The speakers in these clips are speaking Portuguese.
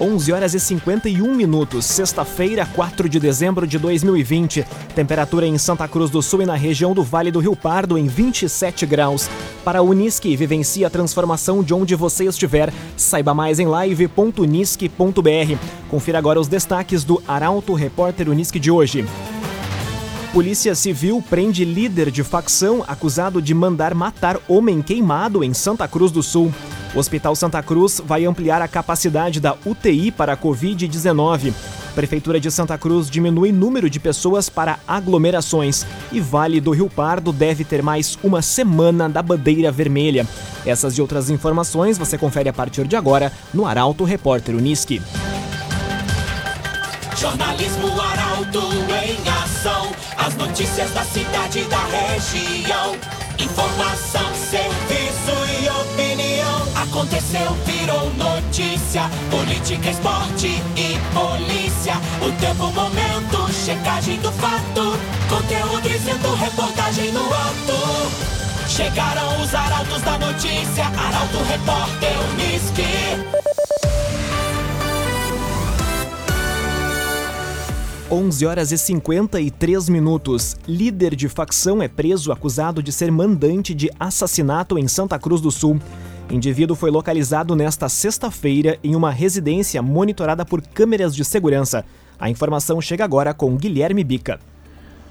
11 horas e 51 minutos, sexta-feira, 4 de dezembro de 2020. Temperatura em Santa Cruz do Sul e na região do Vale do Rio Pardo em 27 graus. Para a Unisque, vivencie a transformação de onde você estiver. Saiba mais em live.unisque.br. Confira agora os destaques do Arauto Repórter Unisque de hoje. Polícia Civil prende líder de facção acusado de mandar matar homem queimado em Santa Cruz do Sul. O Hospital Santa Cruz vai ampliar a capacidade da UTI para a Covid-19. Prefeitura de Santa Cruz diminui número de pessoas para aglomerações. E Vale do Rio Pardo deve ter mais uma semana da bandeira vermelha. Essas e outras informações você confere a partir de agora no Arauto Repórter Uniski. Jornalismo Arauto em ação. As notícias da cidade e da região. Informação, serviço. Aconteceu, virou notícia. Política, esporte e polícia. O tempo, momento, checagem do fato. Conteúdo dizendo, reportagem no ato. Chegaram os arautos da notícia. Arauto, repórter, Uniski. 11 horas e 53 minutos. Líder de facção é preso acusado de ser mandante de assassinato em Santa Cruz do Sul. Indivíduo foi localizado nesta sexta-feira em uma residência monitorada por câmeras de segurança. A informação chega agora com Guilherme Bica.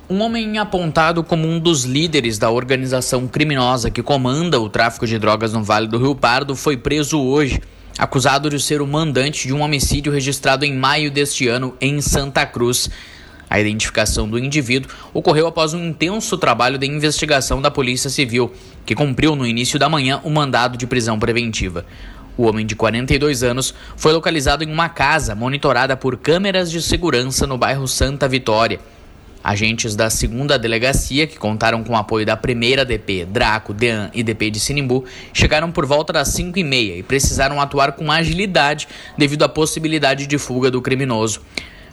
Um homem apontado como um dos líderes da organização criminosa que comanda o tráfico de drogas no Vale do Rio Pardo foi preso hoje acusado de ser o mandante de um homicídio registrado em maio deste ano em Santa Cruz. A identificação do indivíduo ocorreu após um intenso trabalho de investigação da Polícia Civil, que cumpriu no início da manhã o um mandado de prisão preventiva. O homem de 42 anos foi localizado em uma casa monitorada por câmeras de segurança no bairro Santa Vitória. Agentes da segunda delegacia, que contaram com o apoio da primeira DP, Draco, Dean e DP de Sinimbu, chegaram por volta das 5 e meia e precisaram atuar com agilidade devido à possibilidade de fuga do criminoso.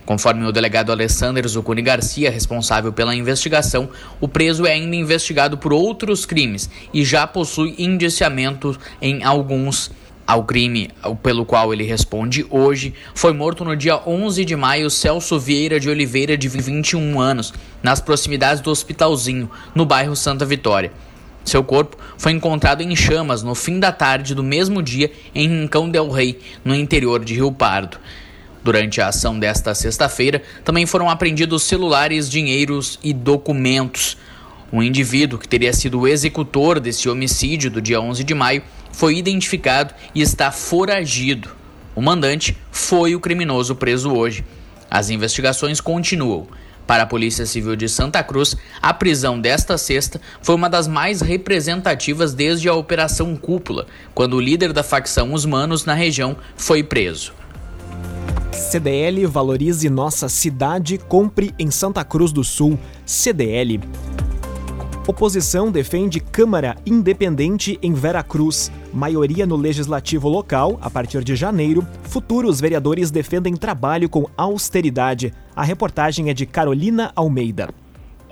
Conforme o delegado Alessandro Zucuni Garcia, responsável pela investigação, o preso é ainda investigado por outros crimes e já possui indiciamento em alguns ao crime pelo qual ele responde hoje, foi morto no dia 11 de maio Celso Vieira de Oliveira, de 21 anos, nas proximidades do Hospitalzinho, no bairro Santa Vitória. Seu corpo foi encontrado em chamas no fim da tarde do mesmo dia em Rincão del Rei, no interior de Rio Pardo. Durante a ação desta sexta-feira, também foram apreendidos celulares, dinheiros e documentos. O indivíduo que teria sido o executor desse homicídio do dia 11 de maio foi identificado e está foragido. O mandante foi o criminoso preso hoje. As investigações continuam. Para a Polícia Civil de Santa Cruz, a prisão desta sexta foi uma das mais representativas desde a Operação Cúpula, quando o líder da facção Os Manos na região foi preso. CDL valorize nossa cidade, compre em Santa Cruz do Sul. CDL. Oposição defende Câmara Independente em Veracruz. Maioria no legislativo local, a partir de janeiro. Futuros vereadores defendem trabalho com austeridade. A reportagem é de Carolina Almeida.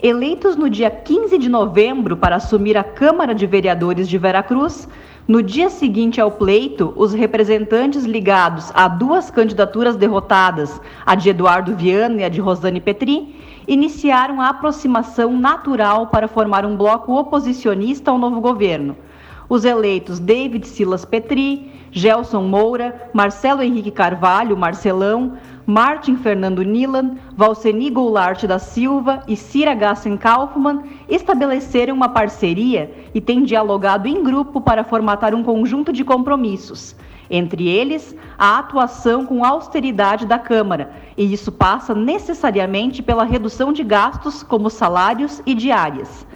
Eleitos no dia 15 de novembro para assumir a Câmara de Vereadores de Veracruz, no dia seguinte ao pleito, os representantes ligados a duas candidaturas derrotadas, a de Eduardo Viana e a de Rosane Petri, iniciaram a aproximação natural para formar um bloco oposicionista ao novo governo. Os eleitos David Silas Petri, Gelson Moura, Marcelo Henrique Carvalho, Marcelão, Martin Fernando Nilan, Valceni Goulart da Silva e Cira Gassen Kaufmann estabeleceram uma parceria e têm dialogado em grupo para formatar um conjunto de compromissos entre eles, a atuação com austeridade da Câmara, e isso passa necessariamente pela redução de gastos, como salários e diárias.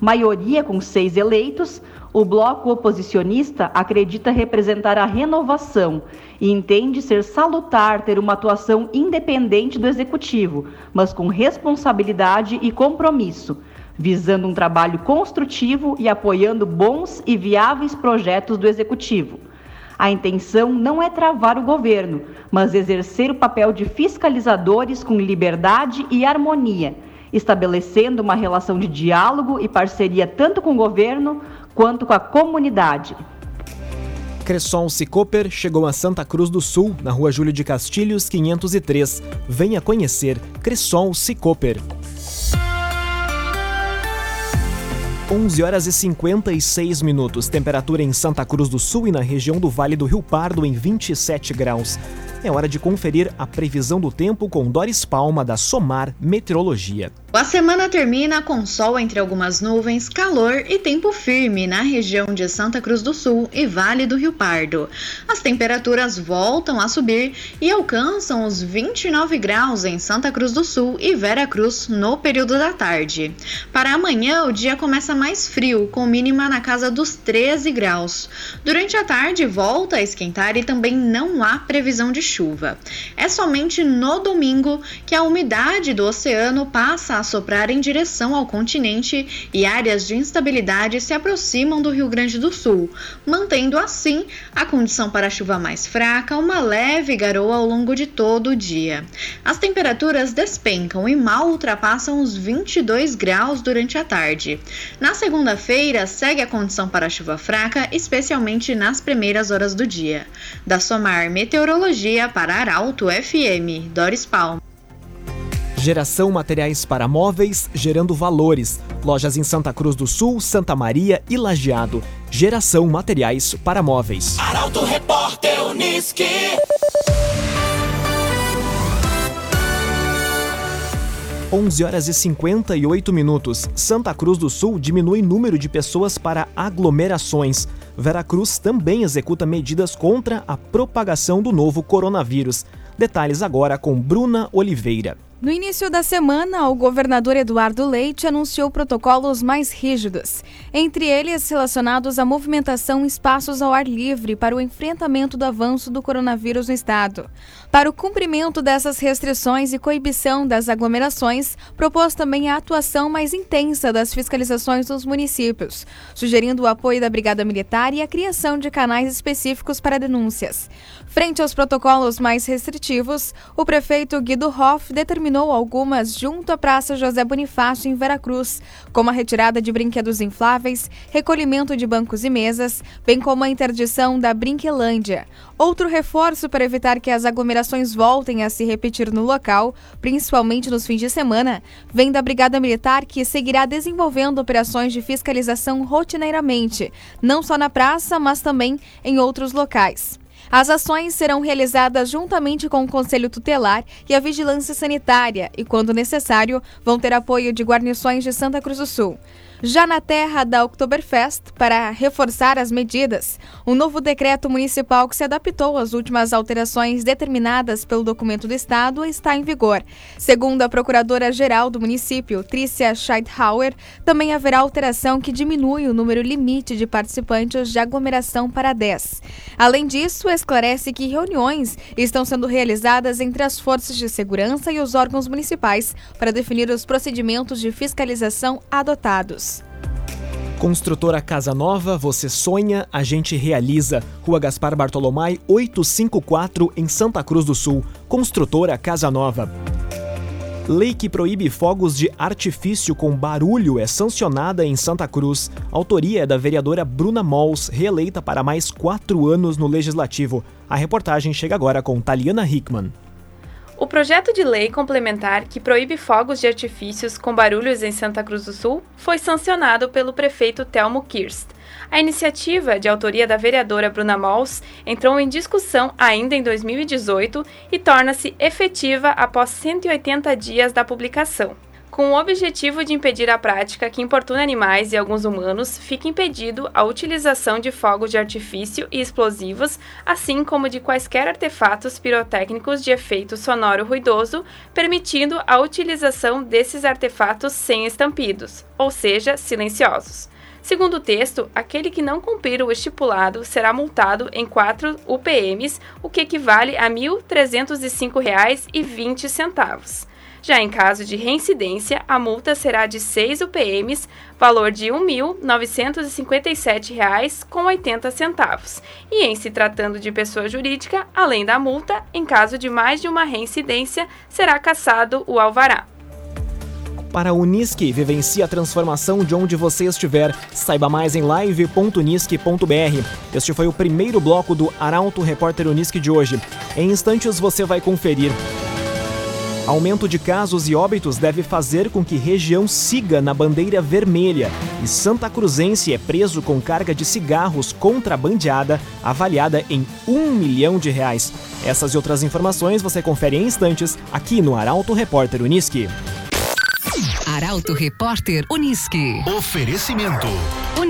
Maioria com seis eleitos, o bloco oposicionista acredita representar a renovação e entende ser salutar ter uma atuação independente do executivo, mas com responsabilidade e compromisso, visando um trabalho construtivo e apoiando bons e viáveis projetos do executivo. A intenção não é travar o governo, mas exercer o papel de fiscalizadores com liberdade e harmonia, estabelecendo uma relação de diálogo e parceria tanto com o governo quanto com a comunidade. Cresson Cicoper chegou a Santa Cruz do Sul, na rua Júlio de Castilhos, 503. Venha conhecer Cresson Cicoper. 11 horas e 56 minutos. Temperatura em Santa Cruz do Sul e na região do Vale do Rio Pardo em 27 graus. É hora de conferir a previsão do tempo com Doris Palma da Somar Meteorologia. A semana termina com sol entre algumas nuvens, calor e tempo firme na região de Santa Cruz do Sul e Vale do Rio Pardo. As temperaturas voltam a subir e alcançam os 29 graus em Santa Cruz do Sul e Vera Cruz no período da tarde. Para amanhã, o dia começa mais frio, com mínima na casa dos 13 graus. Durante a tarde, volta a esquentar e também não há previsão de chuva. É somente no domingo que a umidade do oceano passa a soprar em direção ao continente e áreas de instabilidade se aproximam do Rio Grande do Sul, mantendo assim a condição para chuva mais fraca, uma leve garoa ao longo de todo o dia. As temperaturas despencam e mal ultrapassam os 22 graus durante a tarde. Na segunda-feira, segue a condição para chuva fraca, especialmente nas primeiras horas do dia. Da Somar Meteorologia, a parar Alto FM, Doris Palma. Geração materiais para móveis, gerando valores. Lojas em Santa Cruz do Sul, Santa Maria e Lajeado. Geração materiais para móveis. Arauto Repórter Unisque. 11 horas e 58 minutos. Santa Cruz do Sul diminui número de pessoas para aglomerações. Veracruz também executa medidas contra a propagação do novo coronavírus. Detalhes agora com Bruna Oliveira. No início da semana, o governador Eduardo Leite anunciou protocolos mais rígidos, entre eles relacionados à movimentação em espaços ao ar livre para o enfrentamento do avanço do coronavírus no estado. Para o cumprimento dessas restrições e coibição das aglomerações, propôs também a atuação mais intensa das fiscalizações dos municípios, sugerindo o apoio da Brigada Militar e a criação de canais específicos para denúncias. Frente aos protocolos mais restritivos, o prefeito Guido Hoff determinou algumas junto à Praça José Bonifácio, em Veracruz, como a retirada de brinquedos infláveis, recolhimento de bancos e mesas, bem como a interdição da Brinquelândia. Outro reforço para evitar que as aglomerações voltem a se repetir no local, principalmente nos fins de semana, vem da Brigada Militar que seguirá desenvolvendo operações de fiscalização rotineiramente, não só na praça, mas também em outros locais. As ações serão realizadas juntamente com o Conselho Tutelar e a Vigilância Sanitária e, quando necessário, vão ter apoio de guarnições de Santa Cruz do Sul. Já na terra da Oktoberfest, para reforçar as medidas, um novo decreto municipal que se adaptou às últimas alterações determinadas pelo documento do Estado está em vigor. Segundo a Procuradora-Geral do município, Trícia Scheidhauer, também haverá alteração que diminui o número limite de participantes de aglomeração para 10. Além disso, esclarece que reuniões estão sendo realizadas entre as forças de segurança e os órgãos municipais para definir os procedimentos de fiscalização adotados. Construtora Casa Nova, você sonha, a gente realiza. Rua Gaspar Bartolomai, 854, em Santa Cruz do Sul. Construtora Casa Nova. Lei que proíbe fogos de artifício com barulho é sancionada em Santa Cruz. autoria é da vereadora Bruna Mols, reeleita para mais quatro anos no Legislativo. A reportagem chega agora com Taliana Hickman. O projeto de lei complementar que proíbe fogos de artifícios com barulhos em Santa Cruz do Sul foi sancionado pelo prefeito Telmo Kirst. A iniciativa, de autoria da vereadora Bruna Mols, entrou em discussão ainda em 2018 e torna-se efetiva após 180 dias da publicação. Com o objetivo de impedir a prática que importuna animais e alguns humanos, fica impedido a utilização de fogos de artifício e explosivos, assim como de quaisquer artefatos pirotécnicos de efeito sonoro ruidoso, permitindo a utilização desses artefatos sem estampidos, ou seja, silenciosos. Segundo o texto, aquele que não cumprir o estipulado será multado em 4 UPMs, o que equivale a R$ 1.305,20. Já em caso de reincidência, a multa será de 6 UPMs, valor de R$ 1.957,80. E em se tratando de pessoa jurídica, além da multa, em caso de mais de uma reincidência, será cassado o alvará. Para a Unisque, vivencie a transformação de onde você estiver. Saiba mais em live.unisque.br. Este foi o primeiro bloco do Arauto Repórter Unisque de hoje. Em instantes você vai conferir. Aumento de casos e óbitos deve fazer com que região siga na bandeira vermelha. E Santa Cruzense é preso com carga de cigarros contrabandeada avaliada em um milhão de reais. Essas e outras informações você confere em instantes aqui no Arauto Repórter Uniski. Arauto Repórter Uniski. Oferecimento. Unisque.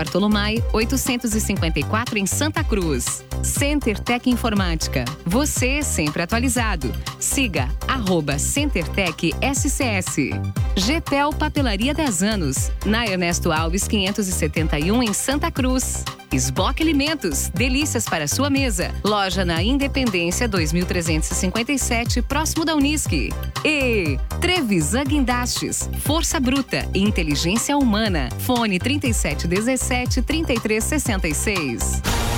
Bartolomai, 854 em Santa Cruz. Center Tech Informática. Você sempre atualizado. Siga arroba CenterTech SCS. GPEL Papelaria 10 anos. Na Ernesto Alves 571 em Santa Cruz. Esboque Alimentos, delícias para sua mesa. Loja na Independência 2357, próximo da Unisque. E Trevisan Guindastes, Força Bruta e Inteligência Humana. Fone 3717 3366.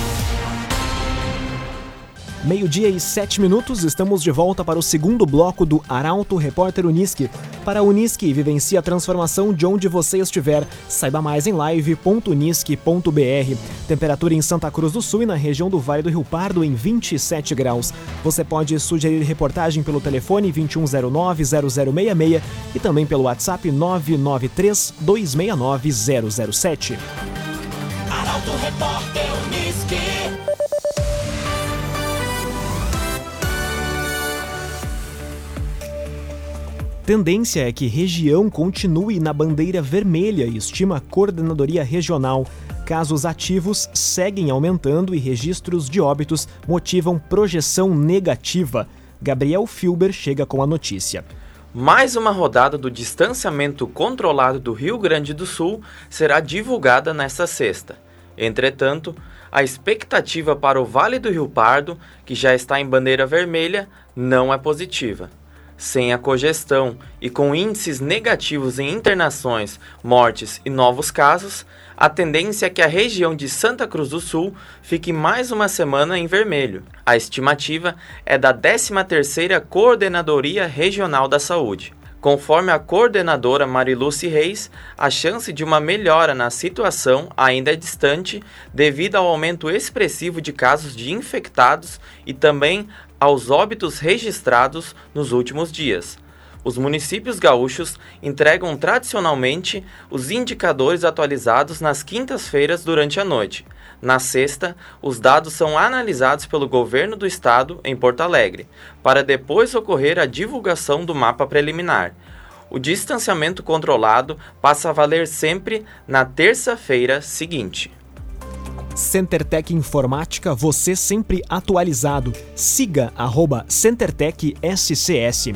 Meio-dia e sete minutos, estamos de volta para o segundo bloco do Arauto Repórter Unisque. Para a Unisque, vivencie a transformação de onde você estiver. Saiba mais em live.unisque.br. Temperatura em Santa Cruz do Sul e na região do Vale do Rio Pardo em 27 graus. Você pode sugerir reportagem pelo telefone 2109-0066 e também pelo WhatsApp 993-269-007. Arauto Repórter Unisque. Tendência é que região continue na bandeira vermelha, estima a coordenadoria regional. Casos ativos seguem aumentando e registros de óbitos motivam projeção negativa. Gabriel Filber chega com a notícia. Mais uma rodada do distanciamento controlado do Rio Grande do Sul será divulgada nesta sexta. Entretanto, a expectativa para o Vale do Rio Pardo, que já está em bandeira vermelha, não é positiva. Sem a cogestão e com índices negativos em internações, mortes e novos casos, a tendência é que a região de Santa Cruz do Sul fique mais uma semana em vermelho. A estimativa é da 13ª Coordenadoria Regional da Saúde. Conforme a coordenadora Mariluce Reis, a chance de uma melhora na situação ainda é distante devido ao aumento expressivo de casos de infectados e também aos óbitos registrados nos últimos dias. Os municípios gaúchos entregam tradicionalmente os indicadores atualizados nas quintas-feiras durante a noite. Na sexta, os dados são analisados pelo governo do estado em Porto Alegre, para depois ocorrer a divulgação do mapa preliminar. O distanciamento controlado passa a valer sempre na terça-feira seguinte. CenterTech Informática, você sempre atualizado. Siga arroba CenterTech SCS.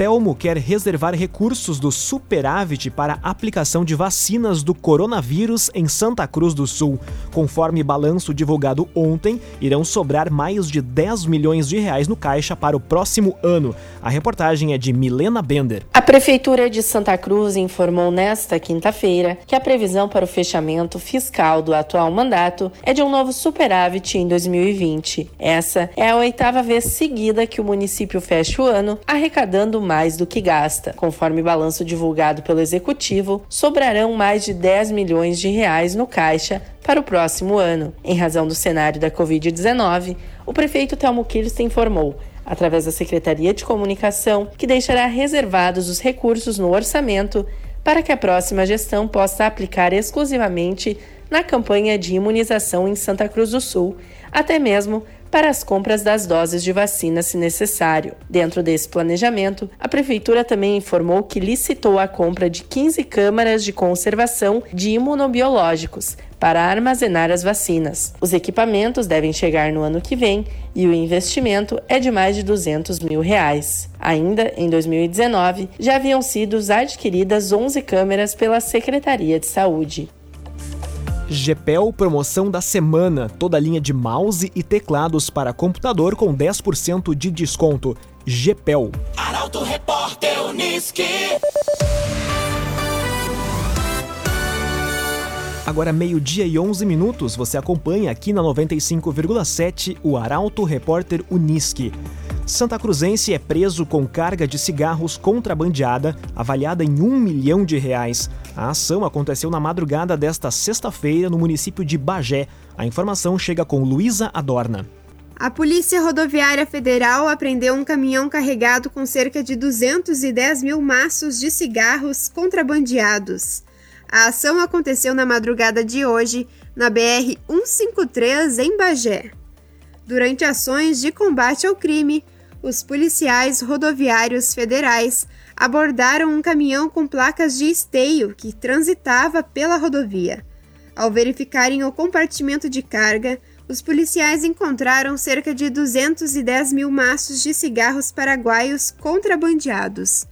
Telmo quer reservar recursos do superávit para aplicação de vacinas do coronavírus em Santa Cruz do Sul. Conforme balanço divulgado ontem, irão sobrar mais de 10 milhões de reais no caixa para o próximo ano. A reportagem é de Milena Bender. A Prefeitura de Santa Cruz informou nesta quinta-feira que a previsão para o fechamento fiscal do atual mandato é de um novo superávit em 2020. Essa é a oitava vez seguida que o município fecha o ano arrecadando mais do que gasta. Conforme balanço divulgado pelo executivo, sobrarão mais de 10 milhões de reais no caixa para o próximo ano. Em razão do cenário da Covid-19, o prefeito Telmo Kirsten informou através da Secretaria de Comunicação, que deixará reservados os recursos no orçamento para que a próxima gestão possa aplicar exclusivamente na campanha de imunização em Santa Cruz do Sul, até mesmo para as compras das doses de vacina se necessário. Dentro desse planejamento, a Prefeitura também informou que licitou a compra de 15 câmaras de conservação de imunobiológicos para armazenar as vacinas. Os equipamentos devem chegar no ano que vem e o investimento é de mais de 200 mil reais. Ainda em 2019, já haviam sido adquiridas 11 câmeras pela Secretaria de Saúde. GPEL promoção da semana, toda linha de mouse e teclados para computador com 10% de desconto. GPEL. Arauto Repórter Uniski. Agora, meio-dia e 11 minutos, você acompanha aqui na 95,7 o Arauto Repórter Uniski. Santa Cruzense é preso com carga de cigarros contrabandeada, avaliada em um milhão de reais. A ação aconteceu na madrugada desta sexta-feira no município de Bagé. A informação chega com Luísa Adorna. A Polícia Rodoviária Federal apreendeu um caminhão carregado com cerca de 210 mil maços de cigarros contrabandeados. A ação aconteceu na madrugada de hoje, na BR 153, em Bagé. Durante ações de combate ao crime, os policiais rodoviários federais abordaram um caminhão com placas de esteio que transitava pela rodovia. Ao verificarem o compartimento de carga, os policiais encontraram cerca de 210 mil maços de cigarros paraguaios contrabandeados.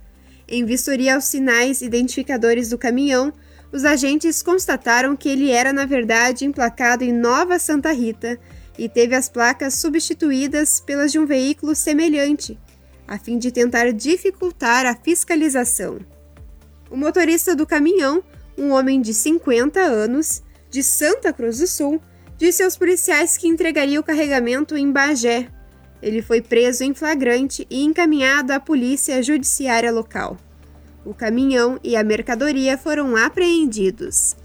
Em vistoria aos sinais identificadores do caminhão, os agentes constataram que ele era, na verdade, emplacado em Nova Santa Rita e teve as placas substituídas pelas de um veículo semelhante, a fim de tentar dificultar a fiscalização. O motorista do caminhão, um homem de 50 anos, de Santa Cruz do Sul, disse aos policiais que entregaria o carregamento em Bagé. Ele foi preso em flagrante e encaminhado à polícia judiciária local. O caminhão e a mercadoria foram apreendidos.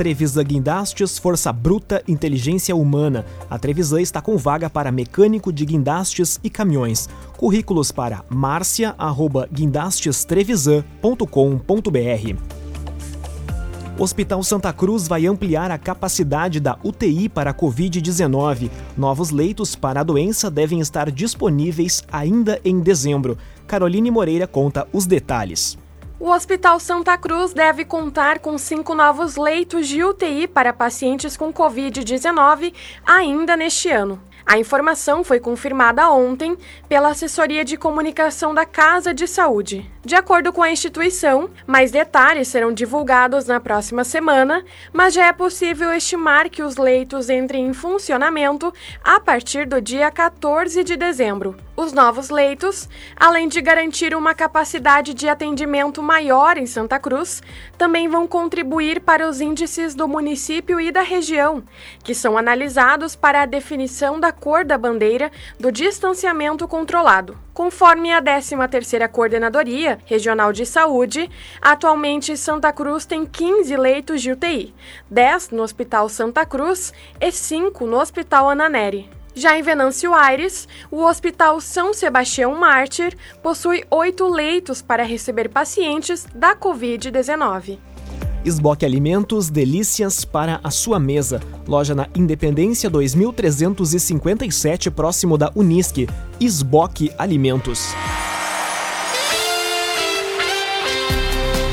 Trevisan Guindastes, Força Bruta, Inteligência Humana. A Trevisan está com vaga para mecânico de guindastes e caminhões. Currículos para marcia@guindastestrevisan.com.br. Hospital Santa Cruz vai ampliar a capacidade da UTI para a Covid-19. Novos leitos para a doença devem estar disponíveis ainda em dezembro. Caroline Moreira conta os detalhes. O Hospital Santa Cruz deve contar com cinco novos leitos de UTI para pacientes com Covid-19 ainda neste ano. A informação foi confirmada ontem pela assessoria de comunicação da Casa de Saúde. De acordo com a instituição, mais detalhes serão divulgados na próxima semana, mas já é possível estimar que os leitos entrem em funcionamento a partir do dia 14 de dezembro. Os novos leitos, além de garantir uma capacidade de atendimento maior em Santa Cruz, também vão contribuir para os índices do município e da região, que são analisados para a definição da cor da bandeira do distanciamento controlado. Conforme a 13ª Coordenadoria Regional de Saúde, atualmente Santa Cruz tem 15 leitos de UTI, 10 no Hospital Santa Cruz e 5 no Hospital Ananeri. Já em Venâncio Aires, o Hospital São Sebastião Mártir possui oito leitos para receber pacientes da Covid-19. Esboque Alimentos, delícias para a sua mesa. Loja na Independência 2357, próximo da Unisque. Esboque Alimentos.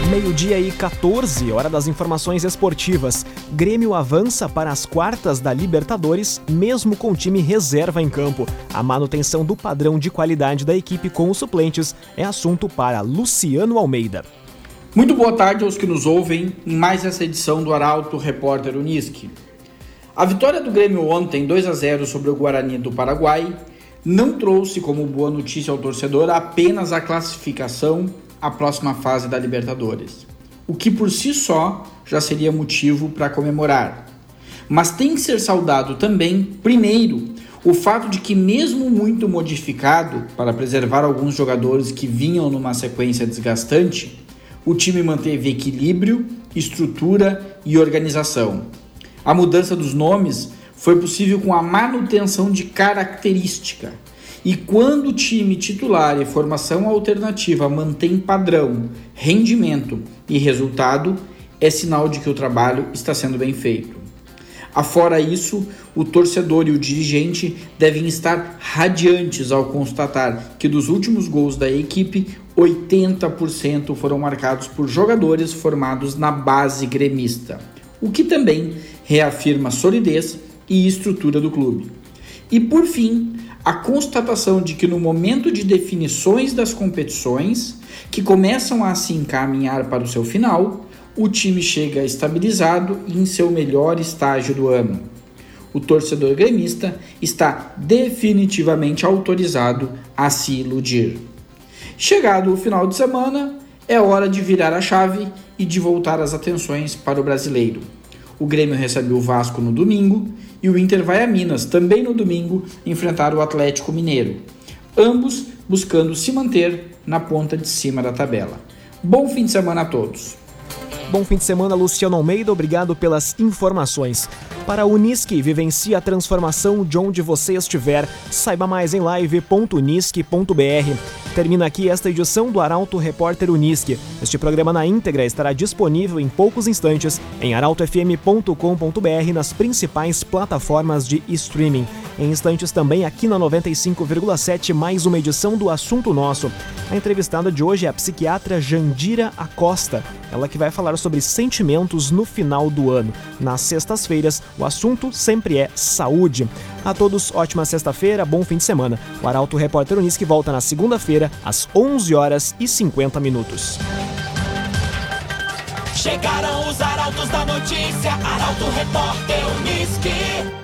Meio-dia e 14, hora das informações esportivas. Grêmio avança para as quartas da Libertadores, mesmo com time reserva em campo. A manutenção do padrão de qualidade da equipe com os suplentes é assunto para Luciano Almeida. Muito boa tarde aos que nos ouvem em mais essa edição do Arauto Repórter Uniski. A vitória do Grêmio ontem, 2 a 0 sobre o Guarani do Paraguai, não trouxe como boa notícia ao torcedor apenas a classificação à próxima fase da Libertadores, o que por si só já seria motivo para comemorar. Mas tem que ser saudado também, primeiro, o fato de que, mesmo muito modificado para preservar alguns jogadores que vinham numa sequência desgastante, o time manteve equilíbrio, estrutura e organização. A mudança dos nomes foi possível com a manutenção de característica. E quando o time titular e formação alternativa mantém padrão, rendimento e resultado, é sinal de que o trabalho está sendo bem feito. Afora isso, o torcedor e o dirigente devem estar radiantes ao constatar que dos últimos gols da equipe, 80% foram marcados por jogadores formados na base gremista. o que também reafirma a solidez e estrutura do clube. E por fim, a constatação de que no momento de definições das competições, que começam a se encaminhar para o seu final, o time chega estabilizado em seu melhor estágio do ano. O torcedor gremista está definitivamente autorizado a se iludir. Chegado o final de semana, é hora de virar a chave e de voltar as atenções para o brasileiro. O Grêmio recebe o Vasco no domingo e o Inter vai a Minas, também no domingo, enfrentar o Atlético Mineiro. Ambos buscando se manter na ponta de cima da tabela. Bom fim de semana a todos. Bom fim de semana, Luciano Almeida. Obrigado pelas informações. Para a Unisque, vivencie a transformação de onde você estiver. Saiba mais em live.unisque.br. Termina aqui esta edição do Arauto Repórter Unisque. Este programa na íntegra estará disponível em poucos instantes em arautofm.com.br nas principais plataformas de streaming. Em instantes também aqui na 95,7 mais uma edição do Assunto Nosso. A entrevistada de hoje é a psiquiatra Jandira Acosta. Ela que vai falar sobre sentimentos no final do ano. Nas sextas-feiras, o assunto sempre é saúde. A todos, ótima sexta-feira, bom fim de semana. O Arauto Repórter Unisque volta na segunda-feira, às 11 horas e 50 minutos. Chegaram os arautos da notícia, Arauto Repórter Unisque.